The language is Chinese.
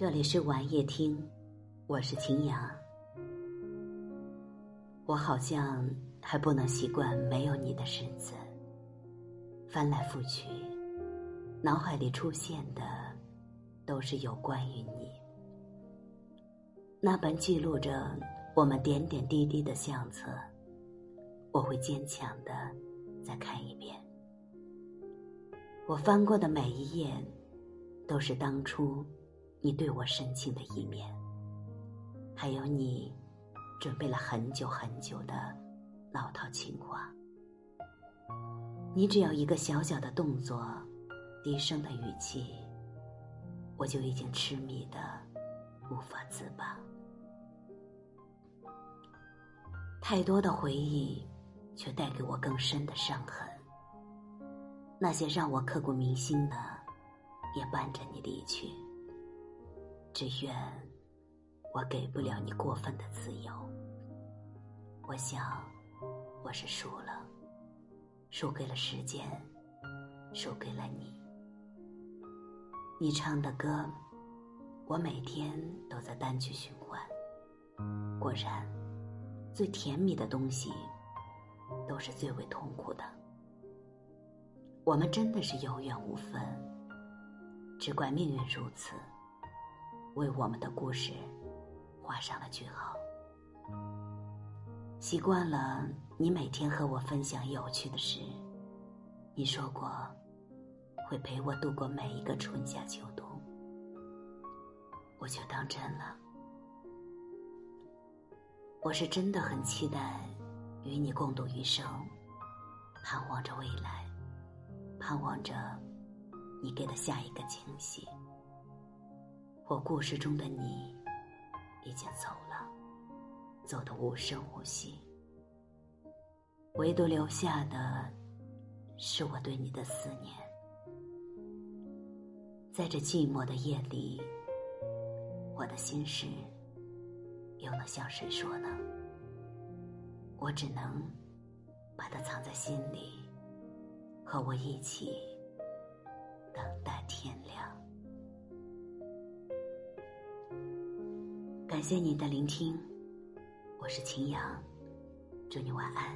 这里是晚夜听，我是晴阳。我好像还不能习惯没有你的日子。翻来覆去，脑海里出现的都是有关于你。那本记录着我们点点滴滴的相册，我会坚强的再看一遍。我翻过的每一页，都是当初。你对我深情的一面，还有你准备了很久很久的老套情话。你只要一个小小的动作，低声的语气，我就已经痴迷的无法自拔。太多的回忆，却带给我更深的伤痕。那些让我刻骨铭心的，也伴着你离去。只愿我给不了你过分的自由。我想，我是输了，输给了时间，输给了你。你唱的歌，我每天都在单曲循环。果然，最甜蜜的东西，都是最为痛苦的。我们真的是有缘无分，只怪命运如此。为我们的故事画上了句号。习惯了你每天和我分享有趣的事，你说过会陪我度过每一个春夏秋冬，我就当真了。我是真的很期待与你共度余生，盼望着未来，盼望着你给的下一个惊喜。我故事中的你已经走了，走得无声无息，唯独留下的是我对你的思念。在这寂寞的夜里，我的心事又能向谁说呢？我只能把它藏在心里，和我一起感谢你的聆听，我是秦阳，祝你晚安。